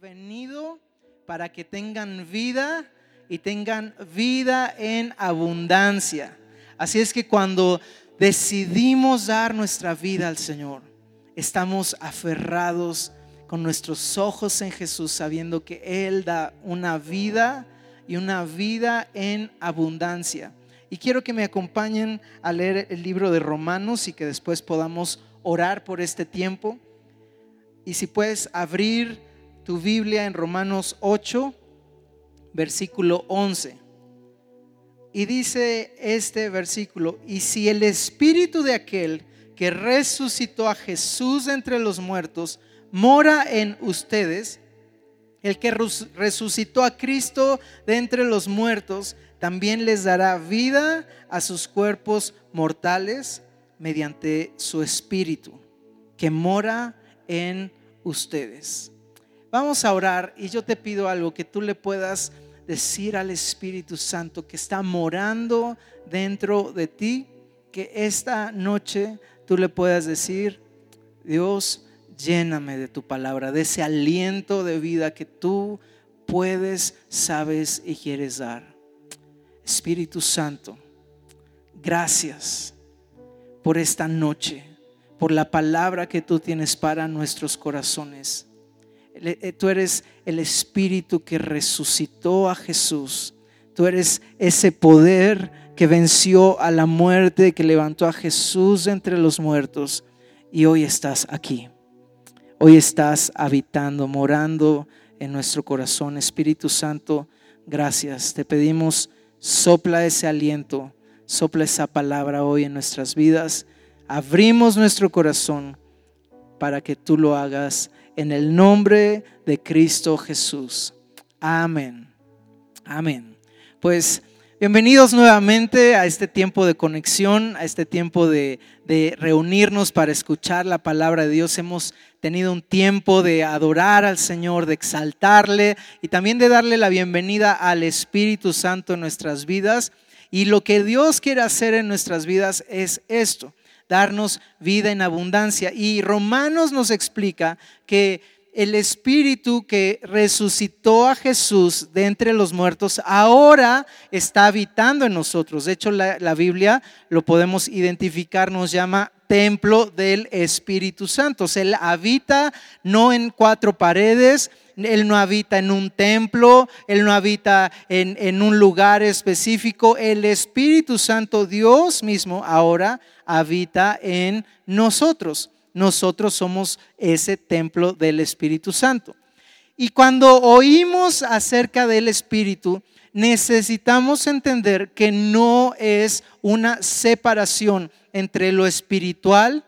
venido para que tengan vida y tengan vida en abundancia. Así es que cuando decidimos dar nuestra vida al Señor, estamos aferrados con nuestros ojos en Jesús, sabiendo que Él da una vida y una vida en abundancia. Y quiero que me acompañen a leer el libro de Romanos y que después podamos orar por este tiempo. Y si puedes abrir tu Biblia en Romanos 8, versículo 11. Y dice este versículo, y si el espíritu de aquel que resucitó a Jesús entre los muertos mora en ustedes, el que resucitó a Cristo de entre los muertos, también les dará vida a sus cuerpos mortales mediante su espíritu, que mora en ustedes. Vamos a orar y yo te pido algo que tú le puedas decir al Espíritu Santo que está morando dentro de ti, que esta noche tú le puedas decir, Dios, lléname de tu palabra, de ese aliento de vida que tú puedes, sabes y quieres dar. Espíritu Santo, gracias por esta noche, por la palabra que tú tienes para nuestros corazones. Eh, tú eres el Espíritu que resucitó a Jesús. Tú eres ese poder que venció a la muerte, que levantó a Jesús entre los muertos. Y hoy estás aquí. Hoy estás habitando, morando en nuestro corazón. Espíritu Santo, gracias. Te pedimos, sopla ese aliento, sopla esa palabra hoy en nuestras vidas. Abrimos nuestro corazón para que tú lo hagas en el nombre de Cristo Jesús. Amén. Amén. Pues bienvenidos nuevamente a este tiempo de conexión, a este tiempo de, reunirnos para escuchar la palabra de Dios. Hemos tenido un tiempo de adorar al Señor, de exaltarle y también de darle la bienvenida al Espíritu Santo en nuestras vidas. Y lo que Dios quiere hacer en nuestras vidas es esto, darnos vida en abundancia. Y Romanos nos explica que el Espíritu que resucitó a Jesús de entre los muertos ahora está habitando en nosotros. De hecho, la, Biblia lo podemos identificar, nos llama templo del Espíritu Santo. Él habita no en cuatro paredes, Él no habita en un templo, Él no habita en un lugar específico. El Espíritu Santo, Dios mismo, ahora habita en nosotros. Nosotros somos ese templo del Espíritu Santo. Y cuando oímos acerca del Espíritu, necesitamos entender que no es una separación entre lo espiritual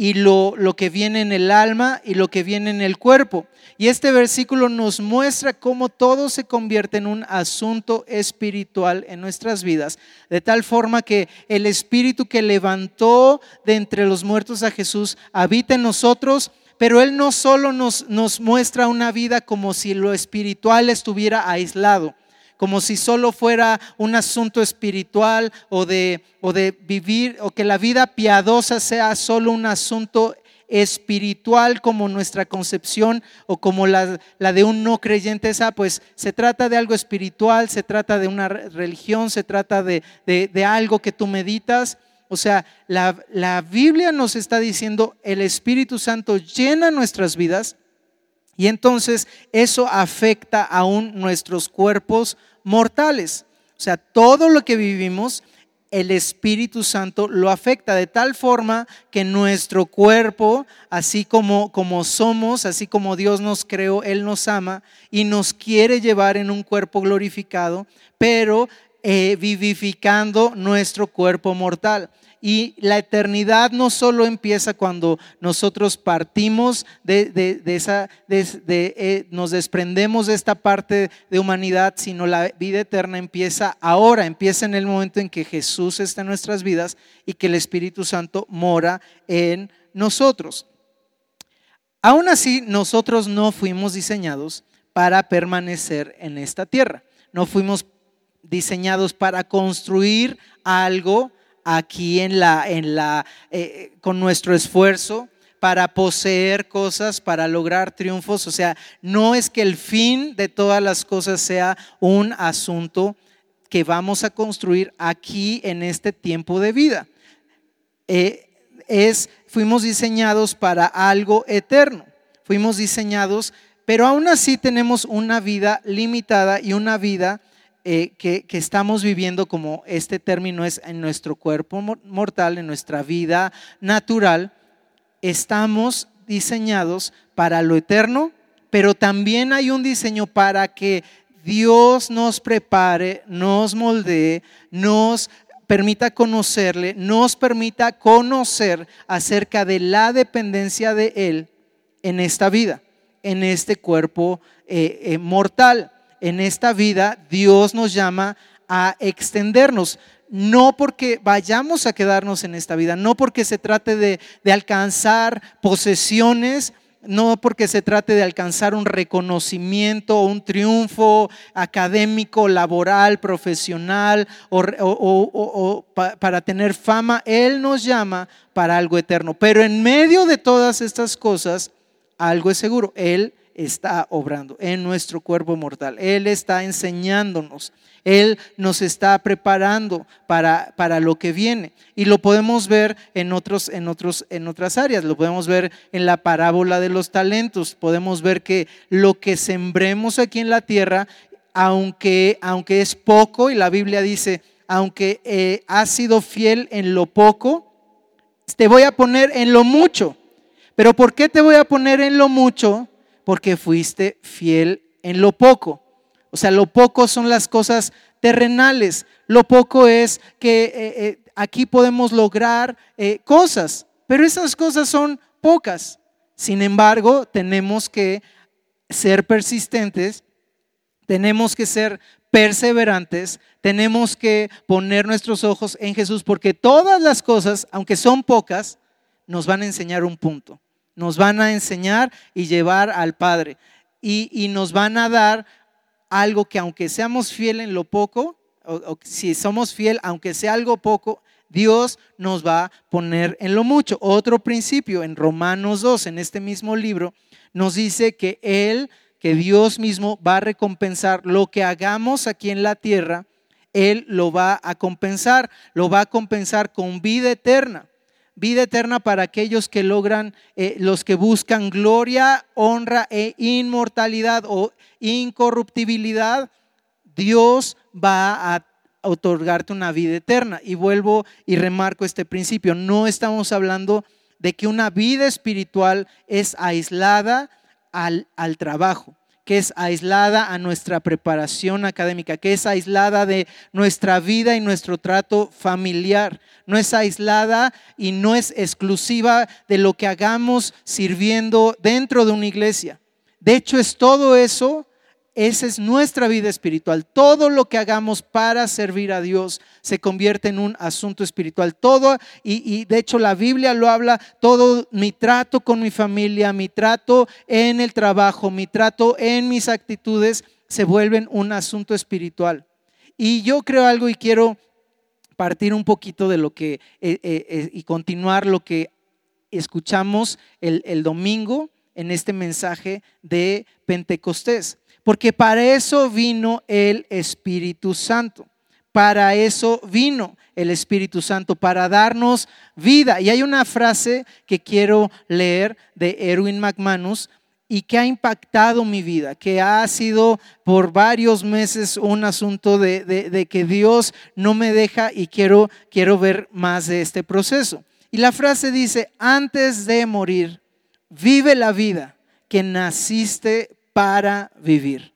y lo, lo, que viene en el alma y lo que viene en el cuerpo. Y este versículo nos muestra cómo todo se convierte en un asunto espiritual en nuestras vidas, de tal forma que el espíritu que levantó de entre los muertos a Jesús habita en nosotros, pero Él no solo nos, nos muestra una vida como si lo espiritual estuviera aislado, como si solo fuera un asunto espiritual o de, o de vivir, o que la vida piadosa sea solo un asunto espiritual como nuestra concepción o como la, la, de un no creyente, esa pues se trata de algo espiritual, se trata de una religión, se trata de, de, algo que tú meditas. O sea, la, la Biblia nos está diciendo, el Espíritu Santo llena nuestras vidas y entonces eso afecta aún nuestros cuerpos mortales. O sea, todo lo que vivimos, el Espíritu Santo lo afecta de tal forma que nuestro cuerpo, así como, como somos, así como Dios nos creó, Él nos ama y nos quiere llevar en un cuerpo glorificado, pero eh, vivificando nuestro cuerpo mortal. Y la eternidad no solo empieza cuando nosotros partimos de, esa, eh, nos desprendemos de esta parte de humanidad, sino la vida eterna empieza ahora, empieza en el momento en que Jesús está en nuestras vidas y que el Espíritu Santo mora en nosotros. Aún así, nosotros no fuimos diseñados para permanecer en esta tierra. No fuimos diseñados para construir algo aquí en la, en la, eh, con nuestro esfuerzo, para poseer cosas, para lograr triunfos. O sea, no es que el fin de todas las cosas sea un asunto que vamos a construir aquí en este tiempo de vida. Eh, es, fuimos diseñados para algo eterno. Fuimos diseñados, pero aún así tenemos una vida limitada y una vida eh, que, estamos viviendo como este término es en nuestro cuerpo mortal, en nuestra vida natural, estamos diseñados para lo eterno, pero también hay un diseño para que Dios nos prepare, nos moldee, nos permita conocerle, nos permita conocer acerca de la dependencia de Él en esta vida, en este cuerpo eh, eh, mortal en esta vida Dios nos llama a extendernos. No porque vayamos a quedarnos en esta vida, no porque se trate de, alcanzar posesiones, no porque se trate de alcanzar un reconocimiento, un triunfo académico, laboral, profesional o, para tener fama. Él nos llama para algo eterno. Pero en medio de todas estas cosas, algo es seguro. Él está obrando en nuestro cuerpo mortal. Él está enseñándonos. Él nos está preparando para, para lo que viene. Y lo podemos ver en, otros, en, otros, en otras áreas. Lo podemos ver en la parábola de los talentos. Podemos ver que lo que sembremos aquí en la tierra, aunque, aunque es poco, y la Biblia dice, aunque eh, has sido fiel en lo poco, te voy a poner en lo mucho. Pero ¿por qué te voy a poner en lo mucho? Porque fuiste fiel en lo poco. O sea, lo poco son las cosas terrenales. Lo poco es que eh, eh, aquí podemos lograr eh, cosas, pero esas cosas son pocas. Sin embargo, tenemos que ser persistentes, tenemos que ser perseverantes, tenemos que poner nuestros ojos en Jesús, porque todas las cosas, aunque son pocas, nos van a enseñar un punto nos van a enseñar y llevar al Padre. Y, nos van a dar algo que aunque seamos fiel en lo poco, o, si somos fiel, aunque sea algo poco, Dios nos va a poner en lo mucho. Otro principio en Romanos 2, en este mismo libro, nos dice que Él, que Dios mismo va a recompensar lo que hagamos aquí en la tierra, Él lo va a compensar, lo va a compensar con vida eterna vida eterna para aquellos que logran, eh, los que buscan gloria, honra e inmortalidad o incorruptibilidad, Dios va a otorgarte una vida eterna. Y vuelvo y remarco este principio, no estamos hablando de que una vida espiritual es aislada al, al trabajo que es aislada a nuestra preparación académica, que es aislada de nuestra vida y nuestro trato familiar, no es aislada y no es exclusiva de lo que hagamos sirviendo dentro de una iglesia. De hecho, es todo eso esa es nuestra vida espiritual. Todo lo que hagamos para servir a Dios se convierte en un asunto espiritual. Todo, y, de hecho la Biblia lo habla, todo mi trato con mi familia, mi trato en el trabajo, mi trato en mis actitudes, se vuelven un asunto espiritual. Y yo creo algo y quiero partir un poquito de lo que, eh, eh, eh, y continuar lo que escuchamos el, el domingo en este mensaje de Pentecostés. Porque para eso vino el Espíritu Santo. Para eso vino el Espíritu Santo, para darnos vida. Y hay una frase que quiero leer de Erwin McManus y que ha impactado mi vida, que ha sido por varios meses un asunto de, que Dios no me deja y quiero, quiero ver más de este proceso. Y la frase dice, antes de morir, vive la vida que naciste para vivir.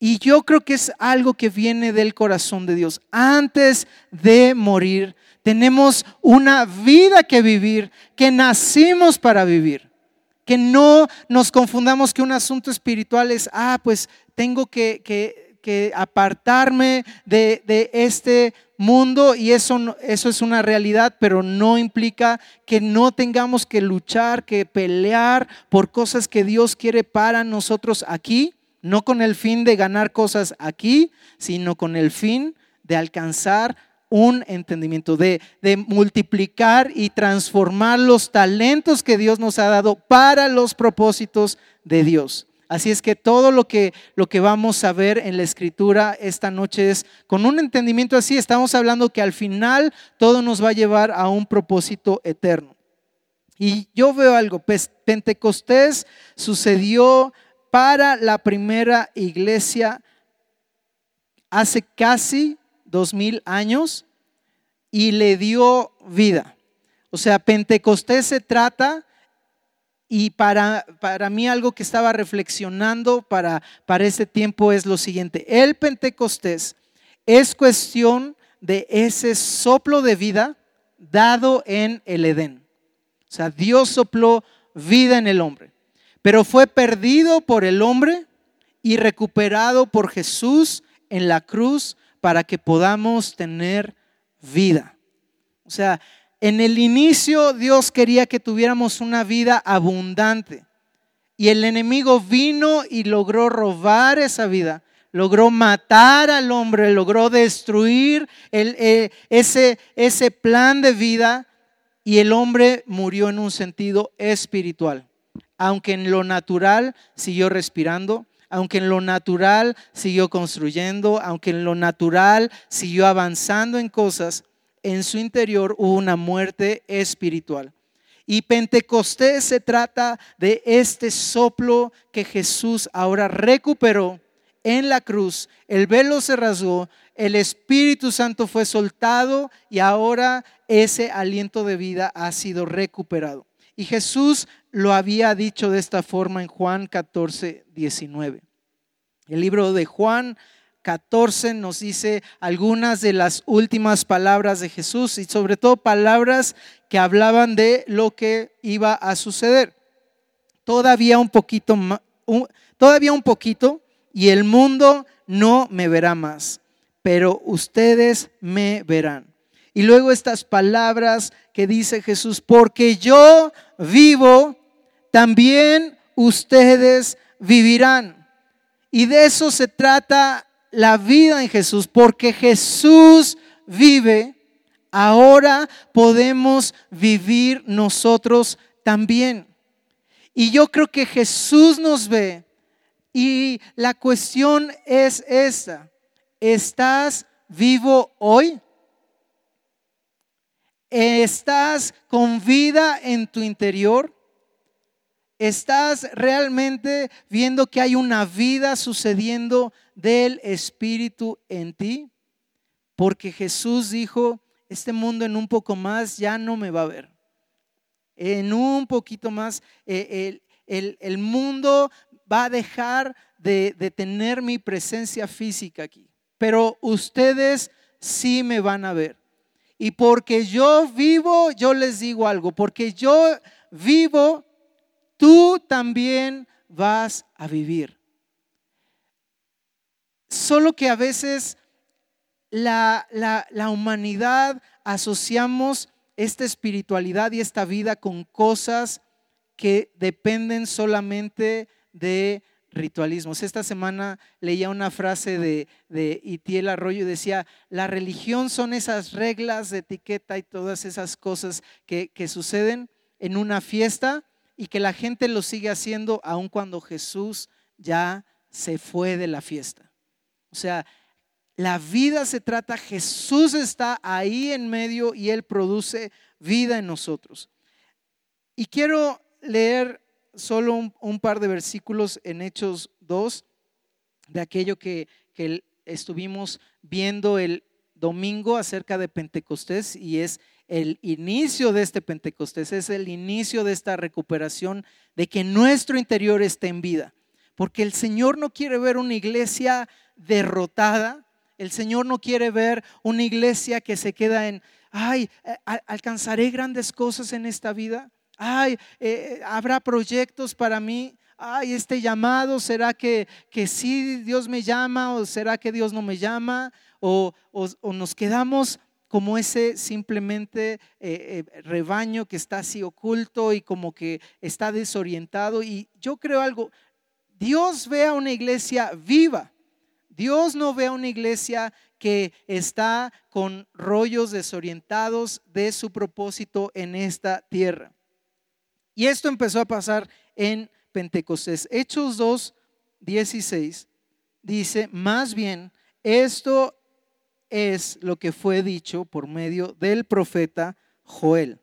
Y yo creo que es algo que viene del corazón de Dios. Antes de morir, tenemos una vida que vivir, que nacimos para vivir. Que no nos confundamos que un asunto espiritual es, ah, pues tengo que, que, apartarme de, de, este mundo y eso, eso es una realidad, pero no implica que no tengamos que luchar, que pelear por cosas que Dios quiere para nosotros aquí, no con el fin de ganar cosas aquí, sino con el fin de alcanzar un entendimiento, de, de, multiplicar y transformar los talentos que Dios nos ha dado para los propósitos de Dios. Así es que todo lo que, lo que vamos a ver en la escritura esta noche es con un entendimiento así, estamos hablando que al final todo nos va a llevar a un propósito eterno. Y yo veo algo, Pentecostés sucedió para la primera iglesia hace casi dos mil años y le dio vida. O sea, Pentecostés se trata y para, para mí algo que estaba reflexionando para, para este tiempo es lo siguiente. El Pentecostés es cuestión de ese soplo de vida dado en el Edén. O sea, Dios sopló vida en el hombre, pero fue perdido por el hombre y recuperado por Jesús en la cruz para que podamos tener vida. O sea, en el inicio Dios quería que tuviéramos una vida abundante y el enemigo vino y logró robar esa vida, logró matar al hombre, logró destruir eh, ese, ese plan de vida y el hombre murió en un sentido espiritual. Aunque en lo natural siguió respirando, aunque en lo natural siguió construyendo, aunque en lo natural siguió avanzando en cosas, en su interior hubo una muerte espiritual. Y Pentecostés se trata de este soplo que Jesús ahora recuperó en la cruz. El velo se rasgó, el Espíritu Santo fue soltado y ahora ese aliento de vida ha sido recuperado. Y Jesús lo había dicho de esta forma en Juan 14, 19. El libro de Juan 14 nos dice algunas de las últimas palabras de Jesús y sobre todo palabras que hablaban de lo que iba a suceder. Todavía un poquito, todavía un poquito y el mundo no me verá más, pero ustedes me verán. Y luego estas palabras que dice Jesús, porque yo vivo, también ustedes vivirán. Y de eso se trata la vida en Jesús, porque Jesús vive, ahora podemos vivir nosotros también. Y yo creo que Jesús nos ve y la cuestión es esta. ¿Estás vivo hoy? ¿Estás con vida en tu interior? ¿Estás realmente viendo que hay una vida sucediendo del Espíritu en ti? Porque Jesús dijo, este mundo en un poco más ya no me va a ver. En un poquito más, eh, el, mundo va a dejar de, de tener mi presencia física aquí. Pero ustedes sí me van a ver. Y porque yo vivo, yo les digo algo, porque yo vivo, tú también vas a vivir. Solo que a veces la, humanidad asociamos esta espiritualidad y esta vida con cosas que dependen solamente de ritualismos. Esta semana leía una frase de, de Itiel Arroyo y decía, la religión son esas reglas de etiqueta y todas esas cosas que, que suceden en una fiesta y que la gente lo sigue haciendo aun cuando Jesús ya se fue de la fiesta. O sea, la vida se trata, Jesús está ahí en medio y Él produce vida en nosotros. Y quiero leer solo un, par de versículos en Hechos 2, de aquello que, que estuvimos viendo el domingo acerca de Pentecostés y es el inicio de este Pentecostés, es el inicio de esta recuperación, de que nuestro interior esté en vida. Porque el Señor no quiere ver una iglesia derrotada, el Señor no quiere ver una iglesia que se queda en, ay, eh, alcanzaré grandes cosas en esta vida, ay, eh, eh, habrá proyectos para mí, ay, este llamado, ¿será que, que sí Dios me llama o será que Dios no me llama? O, o nos quedamos como ese simplemente rebaño que está así oculto y como que está desorientado. Y yo creo algo, Dios ve a una iglesia viva. Dios no ve a una iglesia que está con rollos desorientados de su propósito en esta tierra. Y esto empezó a pasar en Pentecostés. Hechos 2, 16 dice, más bien, esto es lo que fue dicho por medio del profeta Joel.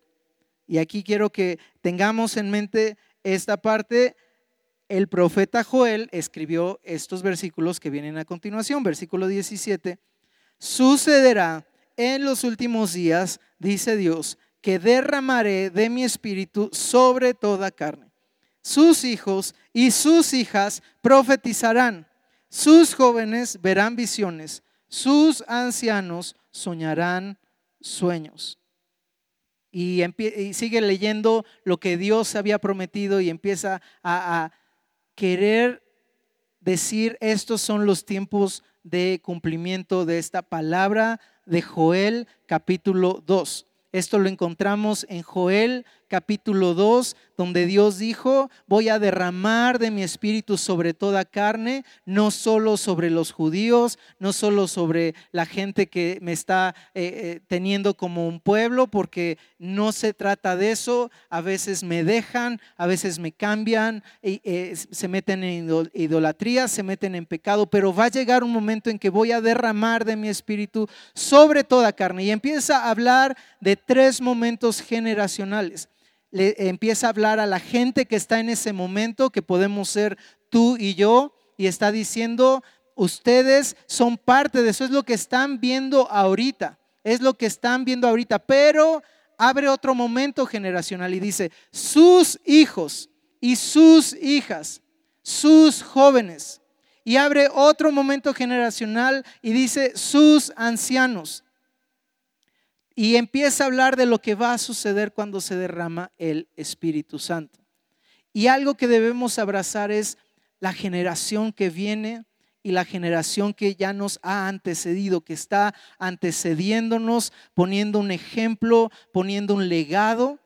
Y aquí quiero que tengamos en mente esta parte. El profeta Joel escribió estos versículos que vienen a continuación, versículo 17. Sucederá en los últimos días, dice Dios, que derramaré de mi espíritu sobre toda carne. Sus hijos y sus hijas profetizarán, sus jóvenes verán visiones, sus ancianos soñarán sueños. Y, sigue leyendo lo que Dios había prometido y empieza a, a querer decir, estos son los tiempos de cumplimiento de esta palabra de Joel capítulo 2. Esto lo encontramos en Joel capítulo 2, donde Dios dijo, voy a derramar de mi espíritu sobre toda carne, no solo sobre los judíos, no solo sobre la gente que me está eh, eh, teniendo como un pueblo, porque no se trata de eso, a veces me dejan, a veces me cambian, eh, se meten en idolatría, se meten en pecado, pero va a llegar un momento en que voy a derramar de mi espíritu sobre toda carne. Y empieza a hablar de tres momentos generacionales le empieza a hablar a la gente que está en ese momento, que podemos ser tú y yo, y está diciendo, ustedes son parte de eso, es lo que están viendo ahorita, es lo que están viendo ahorita, pero abre otro momento generacional y dice, sus hijos y sus hijas, sus jóvenes, y abre otro momento generacional y dice, sus ancianos. Y empieza a hablar de lo que va a suceder cuando se derrama el Espíritu Santo. Y algo que debemos abrazar es la generación que viene y la generación que ya nos ha antecedido, que está antecediéndonos, poniendo un ejemplo, poniendo un legado.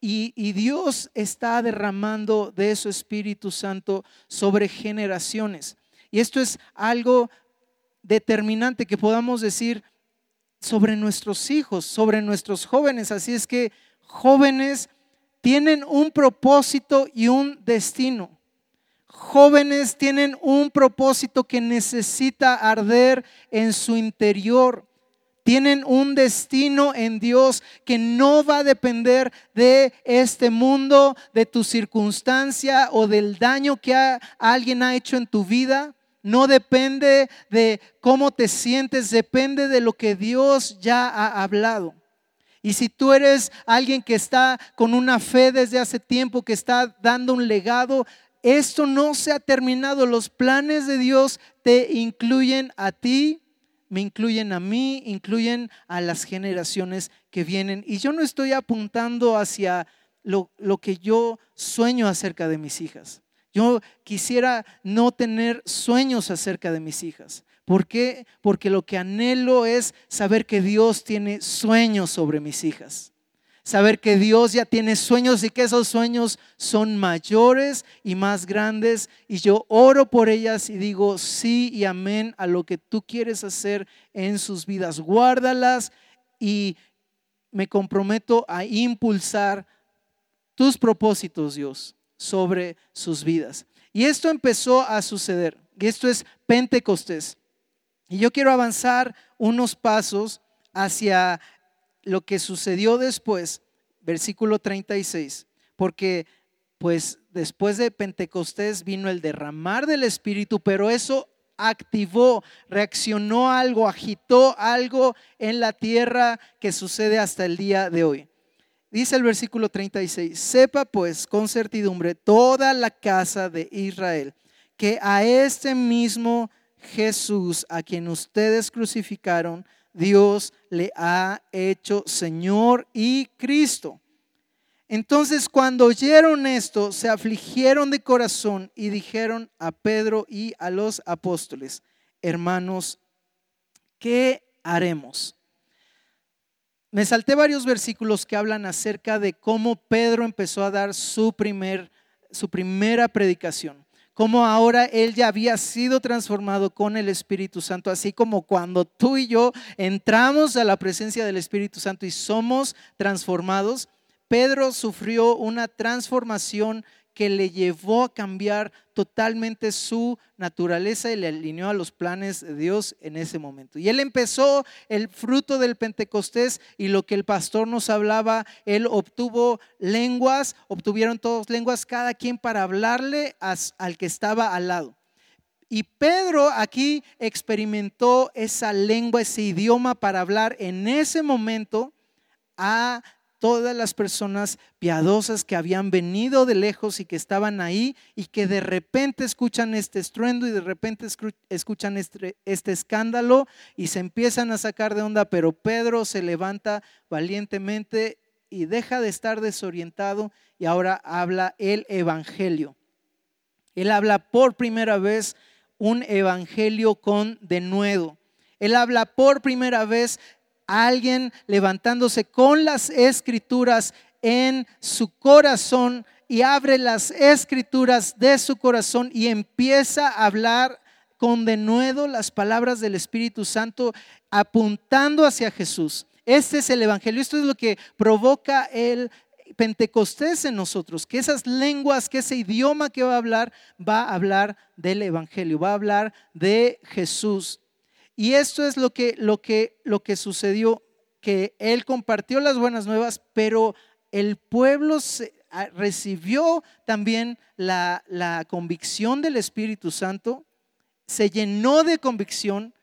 Y, Dios está derramando de su Espíritu Santo sobre generaciones. Y esto es algo determinante que podamos decir, sobre nuestros hijos, sobre nuestros jóvenes. Así es que jóvenes tienen un propósito y un destino. Jóvenes tienen un propósito que necesita arder en su interior. Tienen un destino en Dios que no va a depender de este mundo, de tu circunstancia o del daño que alguien ha hecho en tu vida no depende de cómo te sientes, depende de lo que Dios ya ha hablado. Y si tú eres alguien que está con una fe desde hace tiempo, que está dando un legado, esto no se ha terminado. Los planes de Dios te incluyen a ti, me incluyen a mí, incluyen a las generaciones que vienen. Y yo no estoy apuntando hacia lo, que yo sueño acerca de mis hijas. Yo quisiera no tener sueños acerca de mis hijas. ¿Por qué? Porque lo que anhelo es saber que Dios tiene sueños sobre mis hijas. Saber que Dios ya tiene sueños y que esos sueños son mayores y más grandes. Y yo oro por ellas y digo sí y amén a lo que tú quieres hacer en sus vidas. Guárdalas y me comprometo a impulsar tus propósitos, Dios sobre sus vidas. Y esto empezó a suceder. Y esto es Pentecostés. Y yo quiero avanzar unos pasos hacia lo que sucedió después, versículo 36, porque pues después de Pentecostés vino el derramar del Espíritu, pero eso activó, reaccionó algo, agitó algo en la tierra que sucede hasta el día de hoy. Dice el versículo 36, sepa pues con certidumbre toda la casa de Israel que a este mismo Jesús a quien ustedes crucificaron, Dios le ha hecho Señor y Cristo. Entonces cuando oyeron esto, se afligieron de corazón y dijeron a Pedro y a los apóstoles, hermanos, ¿qué haremos? Me salté varios versículos que hablan acerca de cómo Pedro empezó a dar su, primer, su primera predicación, como ahora él ya había sido transformado con el Espíritu Santo, así como cuando tú y yo entramos a la presencia del Espíritu Santo y somos transformados, Pedro sufrió una transformación que le llevó a cambiar totalmente su naturaleza y le alineó a los planes de Dios en ese momento. Y él empezó el fruto del Pentecostés y lo que el pastor nos hablaba, él obtuvo lenguas, obtuvieron todos lenguas, cada quien para hablarle al que estaba al lado. Y Pedro aquí experimentó esa lengua, ese idioma para hablar en ese momento a todas las personas piadosas que habían venido de lejos y que estaban ahí y que de repente escuchan este estruendo y de repente escuchan este, este, escándalo y se empiezan a sacar de onda, pero Pedro se levanta valientemente y deja de estar desorientado y ahora habla el Evangelio. Él habla por primera vez un Evangelio con denuedo. Él habla por primera vez alguien levantándose con las escrituras en su corazón y abre las escrituras de su corazón y empieza a hablar con denuedo las palabras del Espíritu Santo apuntando hacia Jesús. Este es el Evangelio, esto es lo que provoca el Pentecostés en nosotros, que esas lenguas, que ese idioma que va a hablar, va a hablar del Evangelio, va a hablar de Jesús. Y esto es lo que, lo que, lo que sucedió, que él compartió las buenas nuevas, pero el pueblo ah, recibió también la, la, convicción del Espíritu Santo, se llenó de convicción,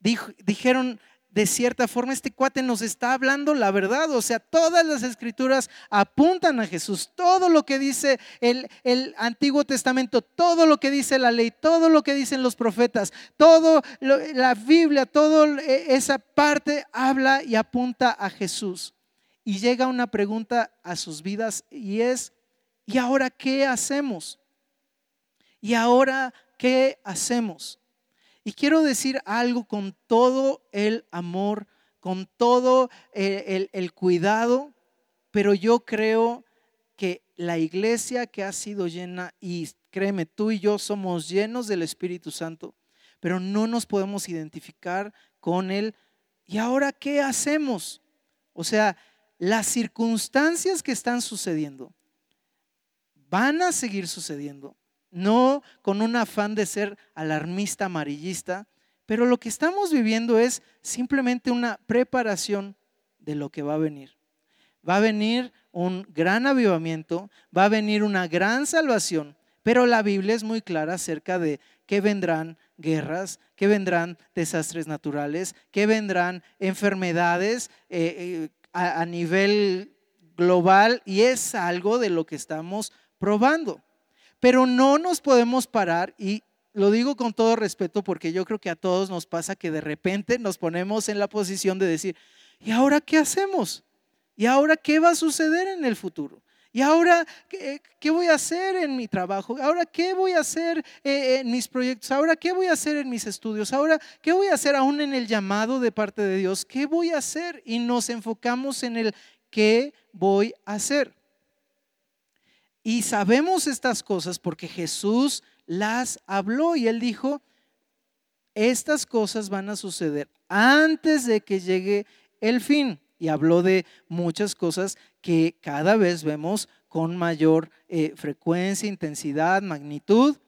dijeron, de cierta forma este cuate nos está hablando la verdad. O sea, todas las escrituras apuntan a Jesús. Todo lo que dice el, el Antiguo Testamento, todo lo que dice la ley, todo lo que dicen los profetas, todo la Biblia, toda e, esa parte habla y apunta a Jesús. Y llega una pregunta a sus vidas y es, ¿y ahora qué hacemos? ¿Y ahora qué hacemos? Y quiero decir algo con todo el amor, con todo el, cuidado, pero yo creo que la iglesia que ha sido llena, y créeme, tú y yo somos llenos del Espíritu Santo, pero no nos podemos identificar con Él. ¿Y ahora qué hacemos? O sea, las circunstancias que están sucediendo van a seguir sucediendo no con un afán de ser alarmista, amarillista, pero lo que estamos viviendo es simplemente una preparación de lo que va a venir. Va a venir un gran avivamiento, va a venir una gran salvación, pero la Biblia es muy clara acerca de que vendrán guerras, que vendrán desastres naturales, que vendrán enfermedades eh, eh, a nivel global y es algo de lo que estamos probando. Pero no nos podemos parar y lo digo con todo respeto porque yo creo que a todos nos pasa que de repente nos ponemos en la posición de decir, ¿y ahora qué hacemos? ¿Y ahora qué va a suceder en el futuro? ¿Y ahora qué, voy a hacer en mi trabajo? ¿Ahora qué voy a hacer eh, en mis proyectos? ¿Ahora qué voy a hacer en mis estudios? ¿Ahora qué voy a hacer aún en el llamado de parte de Dios? ¿Qué voy a hacer? Y nos enfocamos en el qué voy a hacer. Y sabemos estas cosas porque Jesús las habló y él dijo, estas cosas van a suceder antes de que llegue el fin. Y habló de muchas cosas que cada vez vemos con mayor eh, frecuencia, intensidad, magnitud.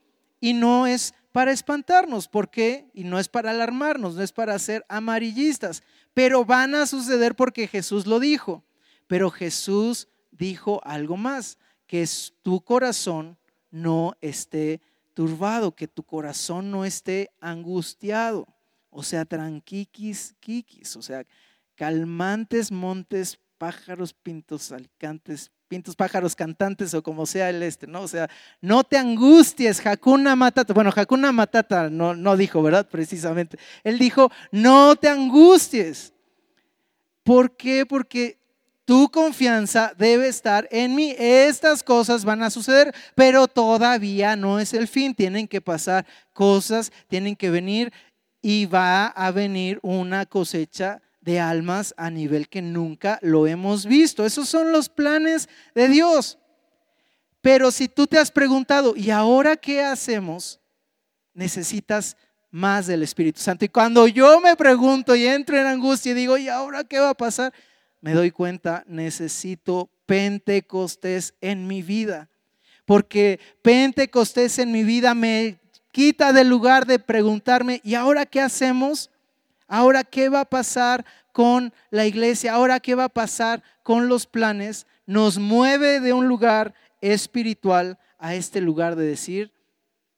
Y no es para espantarnos, ¿por qué? Y no es para alarmarnos, no es para ser amarillistas, pero van a suceder porque Jesús lo dijo. Pero Jesús dijo algo más que tu corazón no esté turbado, que tu corazón no esté angustiado. O sea, tranquiquis, kikis, o sea, calmantes montes, pájaros, pintos, alicantes, pintos, pájaros, cantantes o como sea el este, ¿no? O sea, no te angusties, Hakuna Matata. Bueno, Hakuna Matata no, no dijo, ¿verdad? Precisamente. Él dijo, no te angusties. ¿Por qué? Porque tu confianza debe estar en mí. Estas cosas van a suceder, pero todavía no es el fin. Tienen que pasar cosas, tienen que venir y va a venir una cosecha de almas a nivel que nunca lo hemos visto. Esos son los planes de Dios. Pero si tú te has preguntado, ¿y ahora qué hacemos? Necesitas más del Espíritu Santo. Y cuando yo me pregunto y entro en angustia y digo, ¿y ahora qué va a pasar? Me doy cuenta, necesito Pentecostés en mi vida. Porque Pentecostés en mi vida me quita del lugar de preguntarme, ¿y ahora qué hacemos? ¿Ahora qué va a pasar con la iglesia? ¿Ahora qué va a pasar con los planes? Nos mueve de un lugar espiritual a este lugar de decir,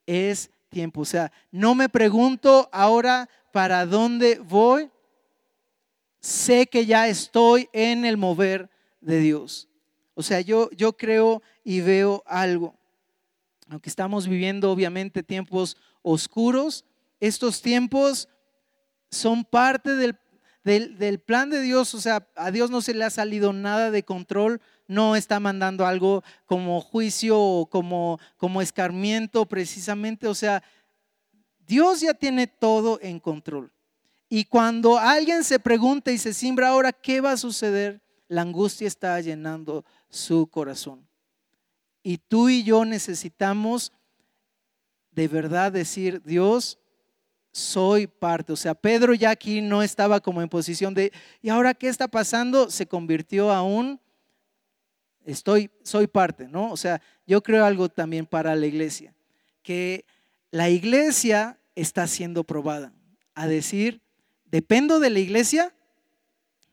es tiempo. O sea, no me pregunto ahora para dónde voy. Sé que ya estoy en el mover de Dios. O sea, yo, yo creo y veo algo. Aunque estamos viviendo obviamente tiempos oscuros, estos tiempos son parte del, del, plan de Dios. O sea, a Dios no se le ha salido nada de control no está mandando algo como juicio o como, como escarmiento precisamente. O sea, Dios ya tiene todo en control. Y cuando alguien se pregunta y se simbra ahora, ¿qué va a suceder? La angustia está llenando su corazón. Y tú y yo necesitamos de verdad decir, Dios, soy parte. O sea, Pedro ya aquí no estaba como en posición de, ¿y ahora qué está pasando? Se convirtió a un estoy, soy parte, ¿no? O sea, yo creo algo también para la iglesia, que la iglesia está siendo probada. A decir, dependo de la iglesia,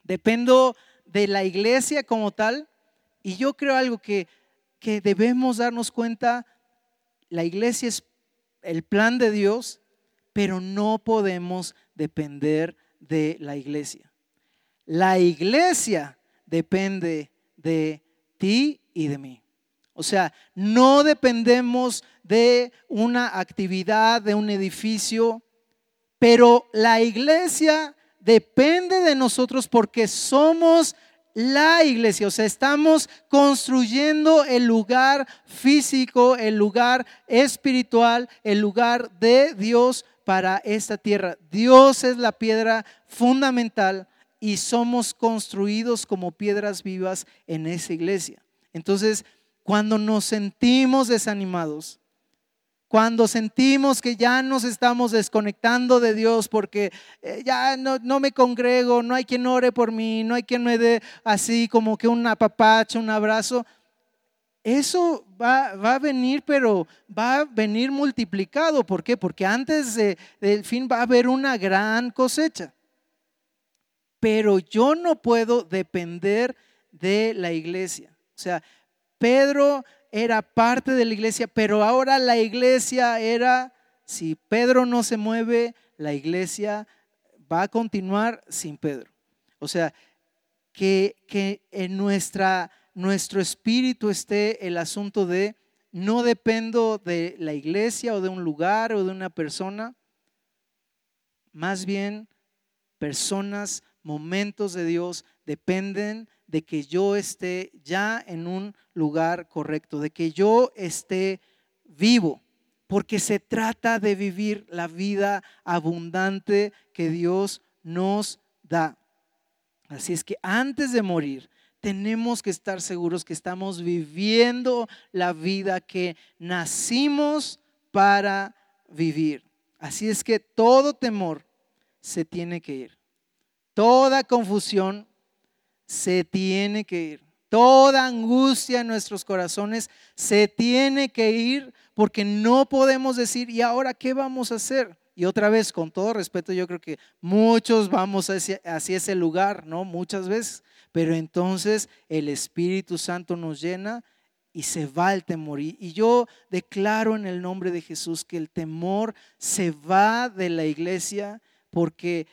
dependo de la iglesia como tal, y yo creo algo que, que debemos darnos cuenta, la iglesia es el plan de Dios, pero no podemos depender de la iglesia. La iglesia depende de ti y de mí. O sea, no dependemos de una actividad, de un edificio, pero la iglesia depende de nosotros porque somos la iglesia, o sea, estamos construyendo el lugar físico, el lugar espiritual, el lugar de Dios para esta tierra. Dios es la piedra fundamental y somos construidos como piedras vivas en esa iglesia. Entonces, cuando nos sentimos desanimados, cuando sentimos que ya nos estamos desconectando de Dios porque eh, ya no, me congrego, no hay quien ore por mí, no hay quien me dé así como que un apapacho, un abrazo, eso va, va, a venir, pero va a venir multiplicado. ¿Por qué? Porque antes del fin va a haber una gran cosecha pero yo no puedo depender de la iglesia. O sea, Pedro era parte de la iglesia, pero ahora la iglesia era, si Pedro no se mueve, la iglesia va a continuar sin Pedro. O sea, que, que en nuestra, nuestro espíritu esté el asunto de no dependo de la iglesia o de un lugar o de una persona, más bien personas momentos de Dios dependen de que yo esté ya en un lugar correcto, de que yo esté vivo, porque se trata de vivir la vida abundante que Dios nos da. Así es que antes de morir, tenemos que estar seguros que estamos viviendo la vida que nacimos para vivir. Así es que todo temor se tiene que ir. Toda confusión se tiene que ir. Toda angustia en nuestros corazones se tiene que ir porque no podemos decir, ¿y ahora qué vamos a hacer? Y otra vez, con todo respeto, yo creo que muchos vamos hacia, ese lugar, ¿no? Muchas veces. Pero entonces el Espíritu Santo nos llena y se va el temor. Y, yo declaro en el nombre de Jesús que el temor se va de la iglesia porque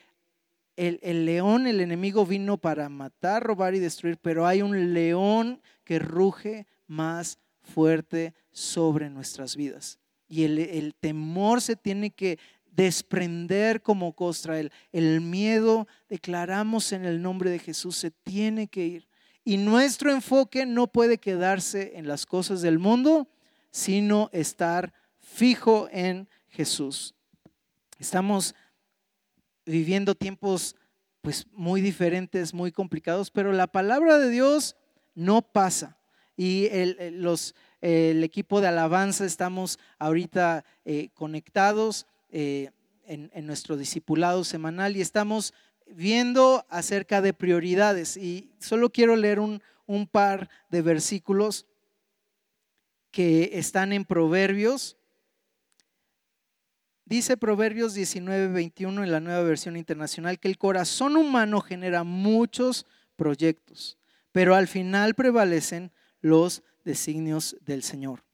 el, león, el enemigo vino para matar, robar y destruir, pero hay un león que ruge más fuerte sobre nuestras vidas. Y el, temor se tiene que desprender como costra. El, el miedo, declaramos en el nombre de Jesús, se tiene que ir. Y nuestro enfoque no puede quedarse en las cosas del mundo, sino estar fijo en Jesús. Estamos viviendo tiempos pues muy diferentes, muy complicados, pero la palabra de Dios no pasa. Y los, el equipo de alabanza estamos ahorita eh, conectados eh, en, nuestro discipulado semanal y estamos viendo acerca de prioridades. Y solo quiero leer un par de versículos que están en Proverbios. Dice Proverbios 19, 21 en la nueva versión internacional que el corazón humano genera muchos proyectos, pero al final prevalecen los designios del Señor.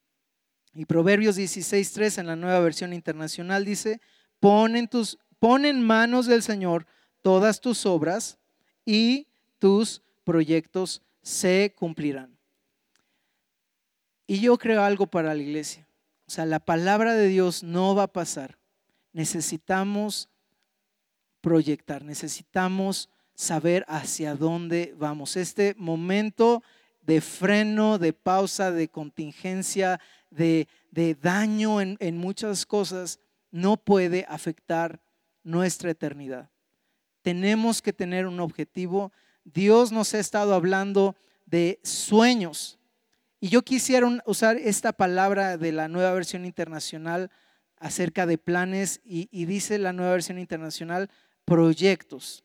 Y Proverbios 16, 3 en la nueva versión internacional dice, pon en, tus, pon en manos del Señor todas tus obras y tus proyectos se cumplirán. Y yo creo algo para la iglesia. O sea, la palabra de Dios no va a pasar. Necesitamos proyectar, necesitamos saber hacia dónde vamos. Este momento de freno, de pausa, de contingencia, de, daño en, muchas cosas, no puede afectar nuestra eternidad. Tenemos que tener un objetivo. Dios nos ha estado hablando de sueños. Y yo quisiera usar esta palabra de la nueva versión internacional acerca de planes y, dice la nueva versión internacional proyectos.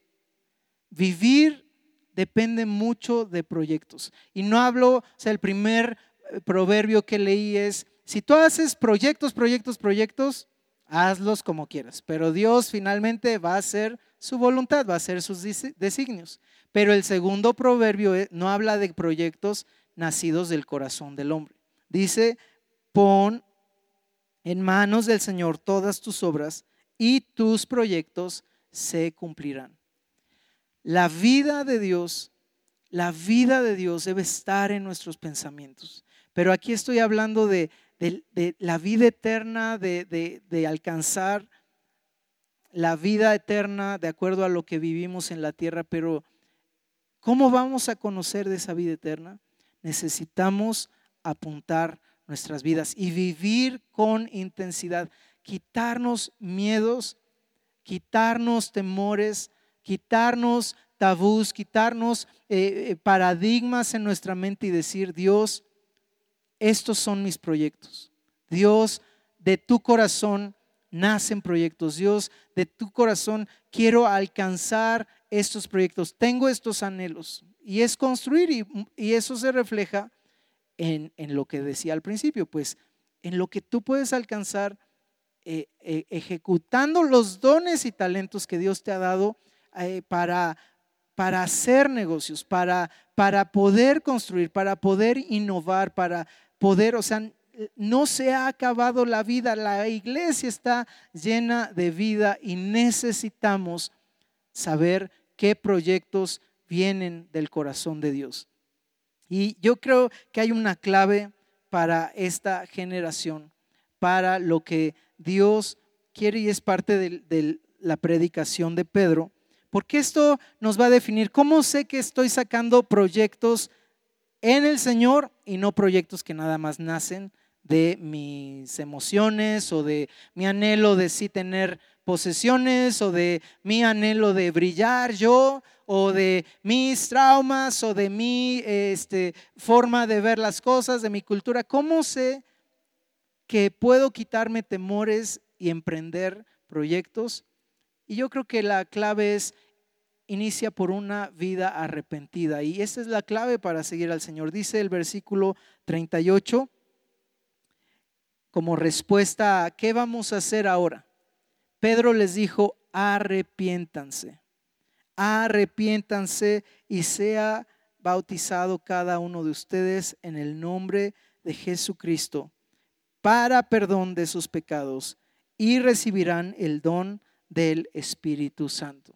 Vivir depende mucho de proyectos. Y no hablo, o sea, el primer eh, proverbio que leí es, si tú haces proyectos, proyectos, proyectos, hazlos como quieras. Pero Dios finalmente va a hacer su voluntad, va a hacer sus designios. Pero el segundo proverbio eh, no habla de proyectos nacidos del corazón del hombre. Dice, pon en manos del Señor todas tus obras y tus proyectos se cumplirán. La vida de Dios, la vida de Dios debe estar en nuestros pensamientos. Pero aquí estoy hablando de, la vida eterna, de, de alcanzar la vida eterna de acuerdo a lo que vivimos en la tierra, pero ¿cómo vamos a conocer de esa vida eterna? Necesitamos apuntar nuestras vidas y vivir con intensidad, quitarnos miedos, quitarnos temores, quitarnos tabús, quitarnos eh, eh, paradigmas en nuestra mente y decir, Dios, estos son mis proyectos. Dios, de tu corazón nacen proyectos. Dios, de tu corazón quiero alcanzar estos proyectos. Tengo estos anhelos. Y es construir y, eso se refleja en, lo que decía al principio, pues en lo que tú puedes alcanzar eh, ejecutando los dones y talentos que Dios te ha dado eh, para, para hacer negocios, para, para poder construir, para poder innovar, para poder, o sea, no se ha acabado la vida, la iglesia está llena de vida y necesitamos saber qué proyectos vienen del corazón de Dios. Y yo creo que hay una clave para esta generación, para lo que Dios quiere y es parte de, la predicación de Pedro, porque esto nos va a definir cómo sé que estoy sacando proyectos en el Señor y no proyectos que nada más nacen de mis emociones o de mi anhelo de sí tener posesiones o de mi anhelo de brillar yo o de mis traumas o de mi este, forma de ver las cosas, de mi cultura. ¿Cómo sé que puedo quitarme temores y emprender proyectos y yo creo que la clave es, inicia por una vida arrepentida. Y esa es la clave para seguir al Señor. Dice el versículo 38, como respuesta a, ¿qué vamos a hacer ahora? Pedro les dijo, arrepiéntanse, arrepiéntanse y sea bautizado cada uno de ustedes en el nombre de Jesucristo para perdón de sus pecados y recibirán el don del Espíritu Santo.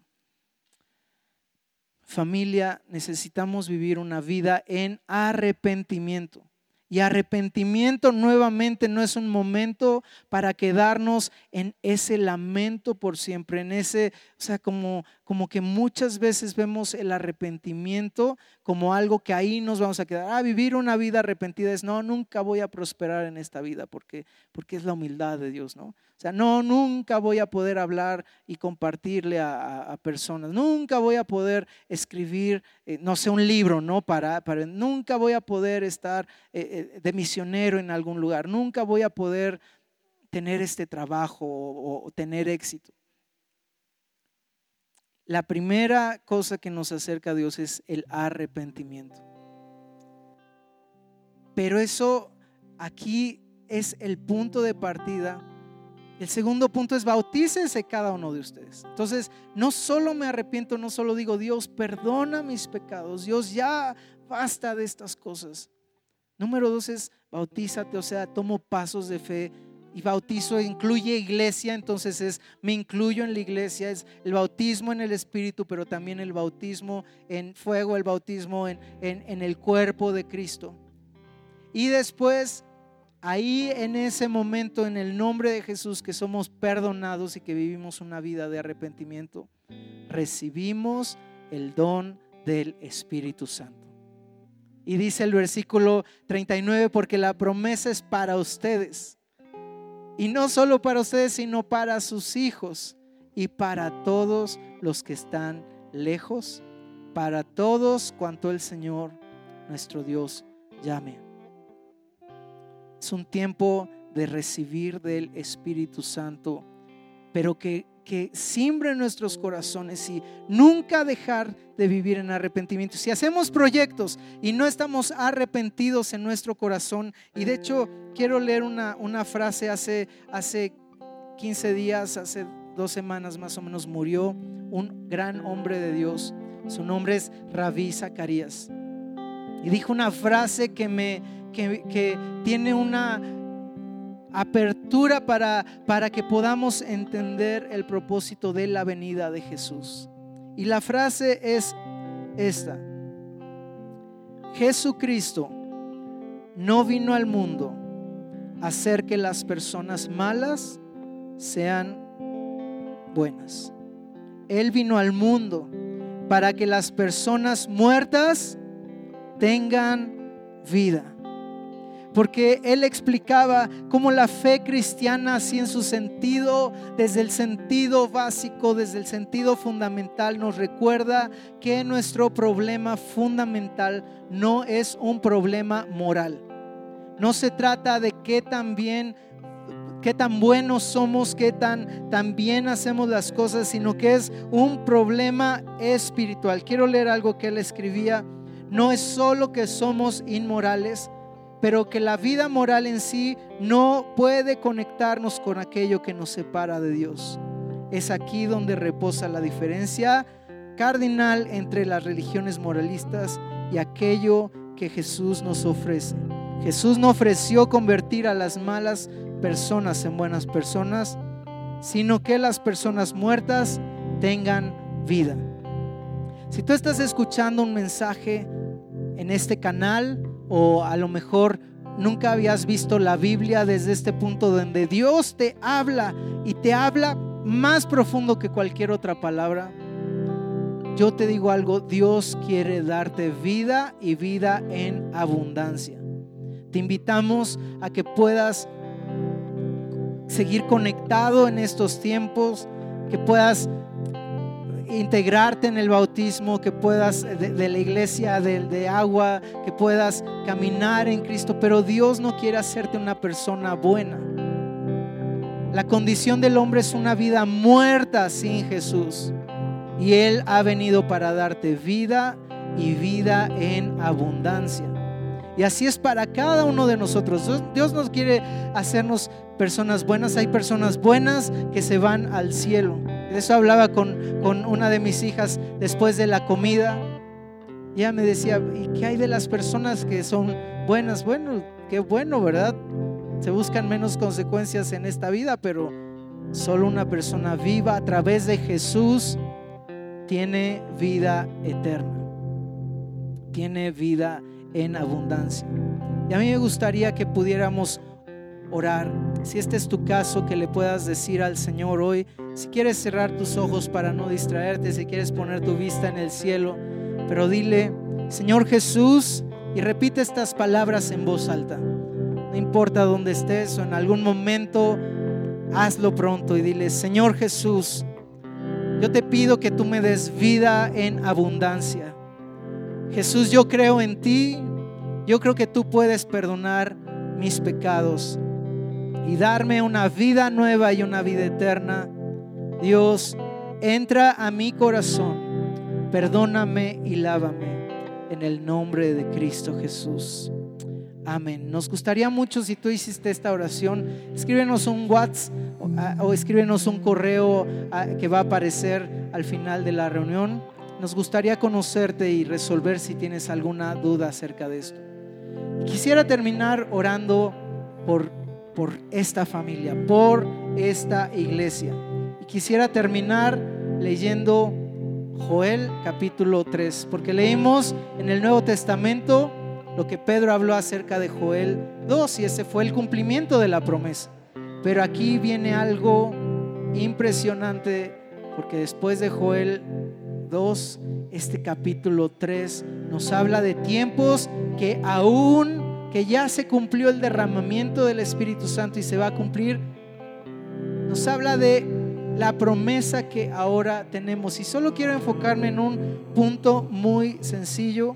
Familia, necesitamos vivir una vida en arrepentimiento. Y arrepentimiento nuevamente no es un momento para quedarnos en ese lamento por siempre, en ese, o sea, como, como que muchas veces vemos el arrepentimiento como algo que ahí nos vamos a quedar. Ah, vivir una vida arrepentida es, no, nunca voy a prosperar en esta vida porque, porque es la humildad de Dios, ¿no? O sea, no, nunca voy a poder hablar y compartirle a, personas, nunca voy a poder escribir, eh, no sé, un libro, ¿no? Para, nunca voy a poder estar... Eh, de, de misionero en algún lugar, nunca voy a poder tener este trabajo o, tener éxito. La primera cosa que nos acerca a Dios es el arrepentimiento. Pero eso aquí es el punto de partida. El segundo punto es bautícense cada uno de ustedes. Entonces, no solo me arrepiento, no solo digo, Dios, perdona mis pecados, Dios, ya basta de estas cosas. Número dos es bautízate, o sea, tomo pasos de fe y bautizo incluye iglesia, entonces es, me incluyo en la iglesia, es el bautismo en el Espíritu, pero también el bautismo en fuego, el bautismo en, en el cuerpo de Cristo. Y después, ahí en ese momento, en el nombre de Jesús, que somos perdonados y que vivimos una vida de arrepentimiento, recibimos el don del Espíritu Santo. Y dice el versículo 39, porque la promesa es para ustedes y no solo para ustedes, sino para sus hijos y para todos los que están lejos, para todos cuanto el Señor, nuestro Dios, llame. Es un tiempo de recibir del Espíritu Santo, pero que que siembre nuestros corazones y nunca dejar de vivir en arrepentimiento. Si hacemos proyectos y no estamos arrepentidos en nuestro corazón, y de hecho quiero leer una, una frase, hace, hace 15 días, hace dos semanas más o menos, murió un gran hombre de Dios. Su nombre es Rabí Zacarías. Y dijo una frase que me que, que tiene una apertura para, para que podamos entender el propósito de la venida de Jesús. Y la frase es esta. Jesucristo no vino al mundo a hacer que las personas malas sean buenas. Él vino al mundo para que las personas muertas tengan vida porque él explicaba cómo la fe cristiana, así en su sentido, desde el sentido básico, desde el sentido fundamental, nos recuerda que nuestro problema fundamental no es un problema moral. No se trata de qué tan bien, qué tan buenos somos, qué tan, tan bien hacemos las cosas, sino que es un problema espiritual. Quiero leer algo que él escribía. No es solo que somos inmorales, pero que la vida moral en sí no puede conectarnos con aquello que nos separa de Dios. Es aquí donde reposa la diferencia cardinal entre las religiones moralistas y aquello que Jesús nos ofrece. Jesús no ofreció convertir a las malas personas en buenas personas, sino que las personas muertas tengan vida. Si tú estás escuchando un mensaje en este canal, o a lo mejor nunca habías visto la Biblia desde este punto donde Dios te habla y te habla más profundo que cualquier otra palabra. Yo te digo algo, Dios quiere darte vida y vida en abundancia. Te invitamos a que puedas seguir conectado en estos tiempos, que puedas integrarte en el bautismo, que puedas de, la iglesia de, de, agua, que puedas caminar en Cristo, pero Dios no quiere hacerte una persona buena. La condición del hombre es una vida muerta sin Jesús. Y Él ha venido para darte vida y vida en abundancia. Y así es para cada uno de nosotros. Dios nos quiere hacernos personas buenas. Hay personas buenas que se van al cielo. Eso hablaba con, con una de mis hijas después de la comida. Y ella me decía, ¿y qué hay de las personas que son buenas? Bueno, qué bueno, ¿verdad? Se buscan menos consecuencias en esta vida, pero solo una persona viva a través de Jesús tiene vida eterna. Tiene vida en abundancia. Y a mí me gustaría que pudiéramos orar. Si este es tu caso, que le puedas decir al Señor hoy, si quieres cerrar tus ojos para no distraerte, si quieres poner tu vista en el cielo, pero dile, Señor Jesús, y repite estas palabras en voz alta. No importa dónde estés o en algún momento, hazlo pronto y dile, Señor Jesús, yo te pido que tú me des vida en abundancia. Jesús, yo creo en ti, yo creo que tú puedes perdonar mis pecados y darme una vida nueva y una vida eterna. Dios, entra a mi corazón, perdóname y lávame en el nombre de Cristo Jesús. Amén. Nos gustaría mucho si tú hiciste esta oración, escríbenos un WhatsApp o, escríbenos un correo que va a aparecer al final de la reunión. Nos gustaría conocerte y resolver si tienes alguna duda acerca de esto. Quisiera terminar orando por, por esta familia, por esta iglesia. Y quisiera terminar leyendo Joel capítulo 3, porque leímos en el Nuevo Testamento lo que Pedro habló acerca de Joel 2 y ese fue el cumplimiento de la promesa. Pero aquí viene algo impresionante porque después de Joel 2, este capítulo 3 nos habla de tiempos que aún que ya se cumplió el derramamiento del Espíritu Santo y se va a cumplir, nos habla de la promesa que ahora tenemos. Y solo quiero enfocarme en un punto muy sencillo.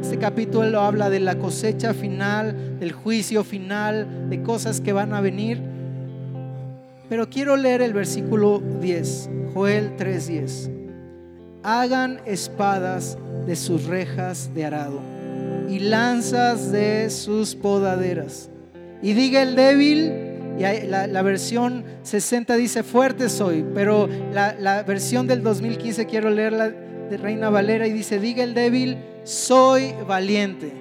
Este capítulo habla de la cosecha final, del juicio final, de cosas que van a venir. Pero quiero leer el versículo 10, Joel 3:10. Hagan espadas de sus rejas de arado y lanzas de sus podaderas. Y diga el débil, y la, versión 60 dice fuerte soy, pero la, versión del 2015 quiero leerla de Reina Valera y dice, diga el débil, soy valiente.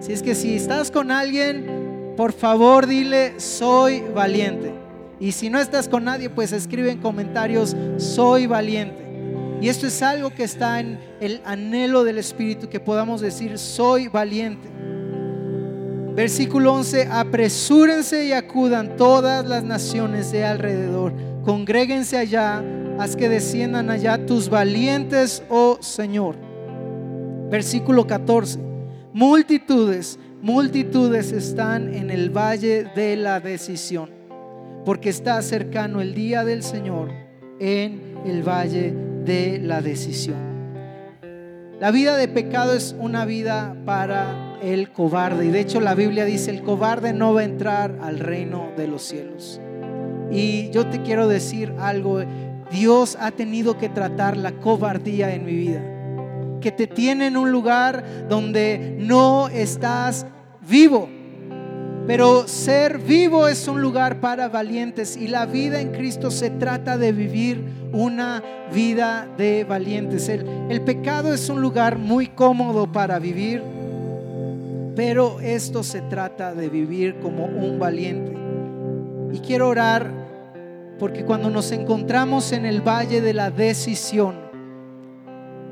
Si es que si estás con alguien, por favor dile, soy valiente. Y si no estás con nadie, pues escribe en comentarios, soy valiente. Y esto es algo que está en el anhelo del Espíritu, que podamos decir, soy valiente. Versículo 11, apresúrense y acudan todas las naciones de alrededor, congréguense allá, haz que desciendan allá tus valientes, oh Señor. Versículo 14, multitudes, multitudes están en el valle de la decisión, porque está cercano el día del Señor en el valle de la decisión. La vida de pecado es una vida para el cobarde. Y de hecho la Biblia dice, el cobarde no va a entrar al reino de los cielos. Y yo te quiero decir algo, Dios ha tenido que tratar la cobardía en mi vida. Que te tiene en un lugar donde no estás vivo. Pero ser vivo es un lugar para valientes y la vida en Cristo se trata de vivir una vida de valientes. El, el pecado es un lugar muy cómodo para vivir pero esto se trata de vivir como un valiente. Y quiero orar porque cuando nos encontramos en el valle de la decisión,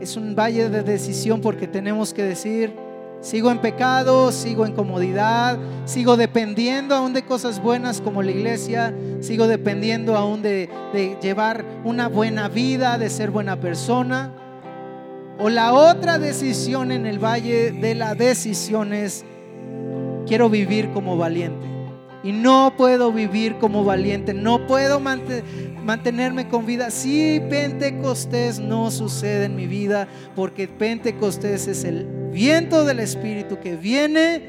es un valle de decisión porque tenemos que decir, sigo en pecado, sigo en comodidad, sigo dependiendo aún de cosas buenas como la iglesia, sigo dependiendo aún de, de llevar una buena vida, de ser buena persona o la otra decisión en el valle de la decisión es, quiero vivir como valiente. Y no puedo vivir como valiente, no puedo mantenerme con vida. Si Pentecostés no sucede en mi vida, porque Pentecostés es el viento del Espíritu que viene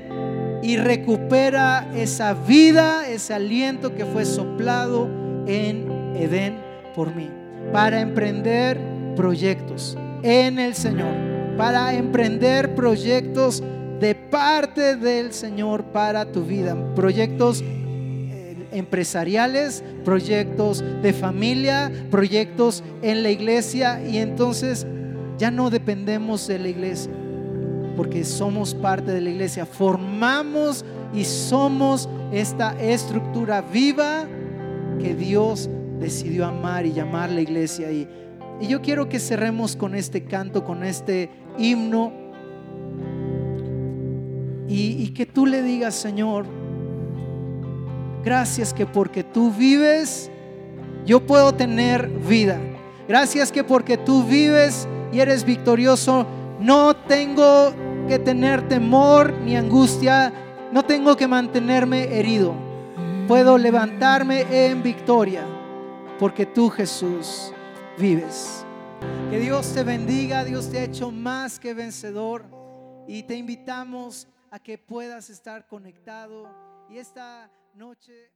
y recupera esa vida, ese aliento que fue soplado en Edén por mí, para emprender proyectos en el Señor, para emprender proyectos de parte del Señor para tu vida, proyectos empresariales, proyectos de familia, proyectos en la iglesia. Y entonces ya no dependemos de la iglesia, porque somos parte de la iglesia, formamos y somos esta estructura viva que Dios decidió amar y llamar la iglesia. Y y yo quiero que cerremos con este canto, con este himno. Y, que tú le digas, Señor, gracias que porque tú vives, yo puedo tener vida. Gracias que porque tú vives y eres victorioso, no tengo que tener temor ni angustia, no tengo que mantenerme herido. Puedo levantarme en victoria porque tú, Jesús, vives. Que Dios te bendiga, Dios te ha hecho más que vencedor y te invitamos a que puedas estar conectado y esta noche